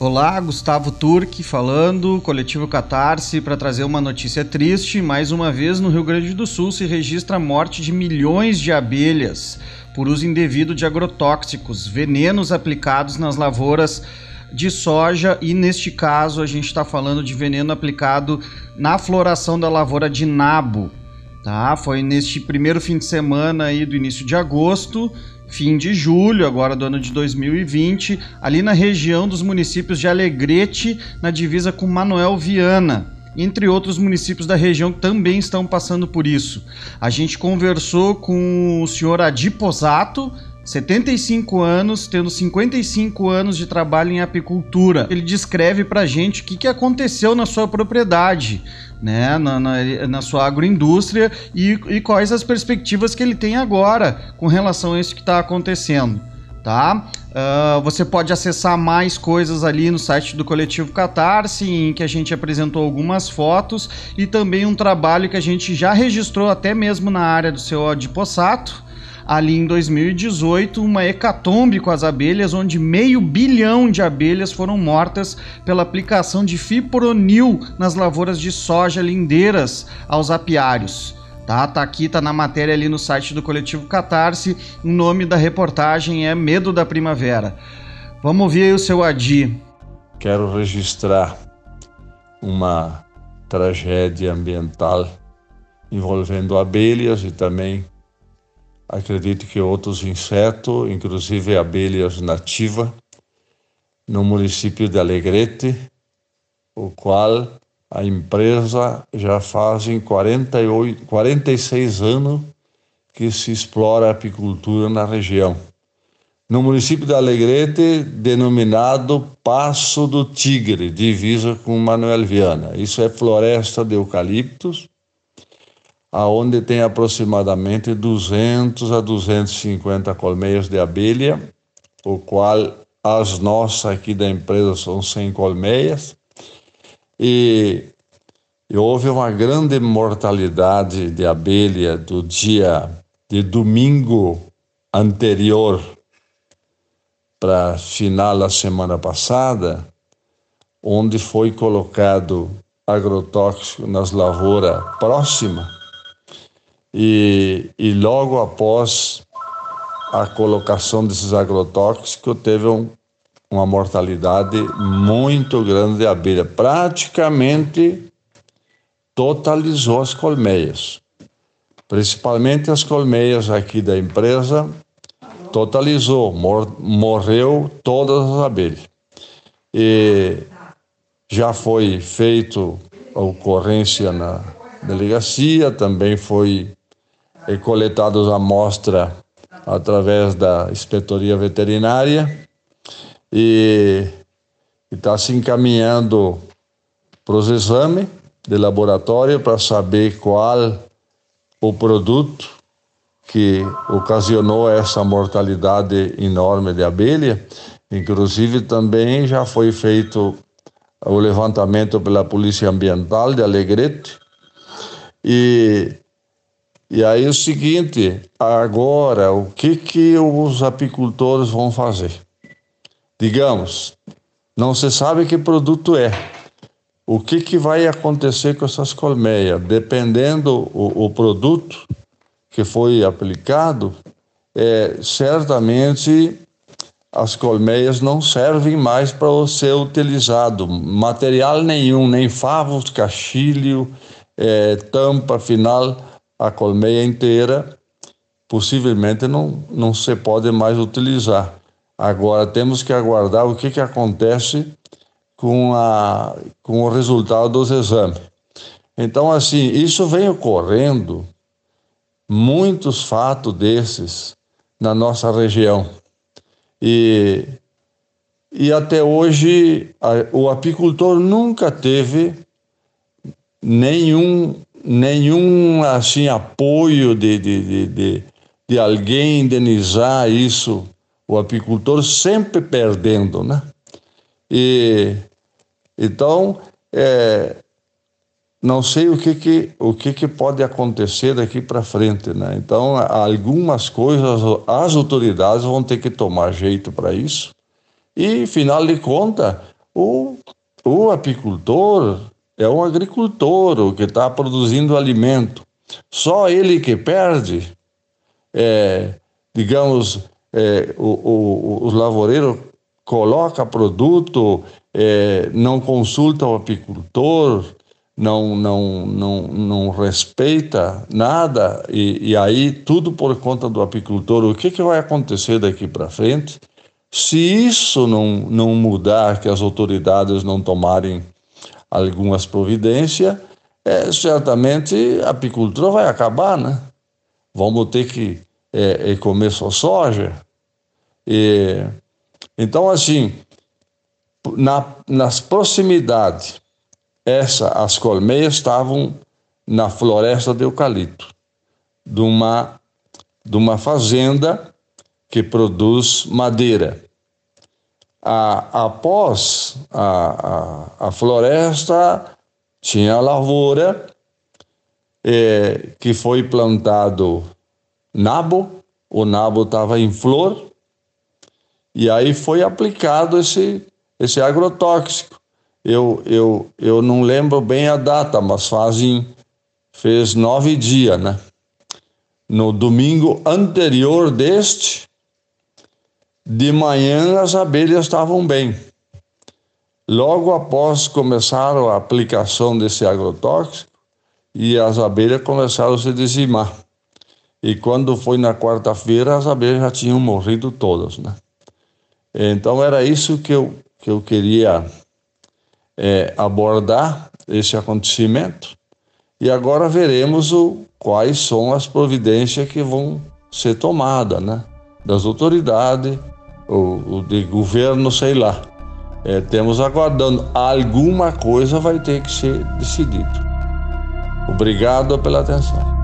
Olá, Gustavo Turque falando, coletivo Catarse, para trazer uma notícia triste. Mais uma vez, no Rio Grande do Sul se registra a morte de milhões de abelhas por uso indevido de agrotóxicos, venenos aplicados nas lavouras de soja e neste caso a gente está falando de veneno aplicado na floração da lavoura de nabo. Tá? Foi neste primeiro fim de semana aí do início de agosto fim de julho, agora do ano de 2020, ali na região dos municípios de Alegrete, na divisa com Manuel Viana. Entre outros municípios da região também estão passando por isso. A gente conversou com o senhor Adiposato, 75 anos, tendo 55 anos de trabalho em apicultura. Ele descreve pra gente o que, que aconteceu na sua propriedade, né, na, na, na sua agroindústria e, e, quais as perspectivas que ele tem agora com relação a isso que está acontecendo. Tá? Uh, você pode acessar mais coisas ali no site do Coletivo Catarse, em que a gente apresentou algumas fotos e também um trabalho que a gente já registrou até mesmo na área do seu Adipossato ali em 2018 uma hecatombe com as abelhas, onde meio bilhão de abelhas foram mortas pela aplicação de fipronil nas lavouras de soja lindeiras aos apiários. Tá, tá aqui, tá na matéria ali no site do coletivo Catarse. O nome da reportagem é Medo da Primavera. Vamos ouvir aí o seu Adi. Quero registrar uma tragédia ambiental envolvendo abelhas e também acredito que outros insetos, inclusive abelhas nativas, no município de Alegrete, o qual a empresa já fazem 48, 46 anos que se explora a apicultura na região. No município de Alegrete, denominado Passo do Tigre, divisa com Manuel Viana. Isso é floresta de eucaliptos, aonde tem aproximadamente 200 a 250 colmeias de abelha, o qual as nossas aqui da empresa são 100 colmeias, e, e houve uma grande mortalidade de abelha do dia de domingo anterior para final da semana passada, onde foi colocado agrotóxico nas lavouras próximas, e, e logo após a colocação desses agrotóxicos, teve um, uma mortalidade muito grande de abelha. Praticamente totalizou as colmeias. Principalmente as colmeias aqui da empresa, totalizou, mor morreu todas as abelhas. E já foi feito a ocorrência na delegacia, também foi e coletados amostra através da inspetoria veterinária e está se encaminhando para os exames de laboratório para saber qual o produto que ocasionou essa mortalidade enorme de abelha. Inclusive também já foi feito o levantamento pela Polícia Ambiental de Alegrete e e aí o seguinte, agora o que que os apicultores vão fazer? Digamos, não se sabe que produto é. O que que vai acontecer com essas colmeias? Dependendo o, o produto que foi aplicado, é, certamente as colmeias não servem mais para ser utilizado. Material nenhum, nem favos, cachilho, é, tampa final a colmeia inteira possivelmente não, não se pode mais utilizar. Agora temos que aguardar o que, que acontece com, a, com o resultado dos exames. Então, assim, isso vem ocorrendo, muitos fatos desses na nossa região. E, e até hoje a, o apicultor nunca teve nenhum nenhum assim apoio de, de, de, de, de alguém indenizar isso, o apicultor sempre perdendo, né? E então é, não sei o que que o que que pode acontecer daqui para frente, né? Então algumas coisas as autoridades vão ter que tomar jeito para isso e, final de contas, O, o apicultor é um agricultor, que está produzindo alimento. Só ele que perde, é, digamos, é, o, o, o lavoureiro coloca produto, é, não consulta o apicultor, não, não, não, não respeita nada, e, e aí tudo por conta do apicultor. O que, que vai acontecer daqui para frente? Se isso não, não mudar, que as autoridades não tomarem algumas providências, é, certamente a apicultura vai acabar, né? Vamos ter que é, é comer só soja. E, então, assim, na, nas proximidades, essa, as colmeias estavam na floresta de eucalipto, de uma, de uma fazenda que produz madeira. A, após a, a, a floresta, tinha a lavoura, é, que foi plantado nabo, o nabo estava em flor, e aí foi aplicado esse, esse agrotóxico. Eu, eu, eu não lembro bem a data, mas fazem, fez nove dias, né? No domingo anterior deste, de manhã as abelhas estavam bem. Logo após começar a aplicação desse agrotóxico, e as abelhas começaram a se dizimar. E quando foi na quarta-feira, as abelhas já tinham morrido todas, né? Então era isso que eu, que eu queria é, abordar, esse acontecimento. E agora veremos o, quais são as providências que vão ser tomadas, né? Das autoridades, ou de governo, sei lá. É, temos aguardando. Alguma coisa vai ter que ser decidido. Obrigado pela atenção.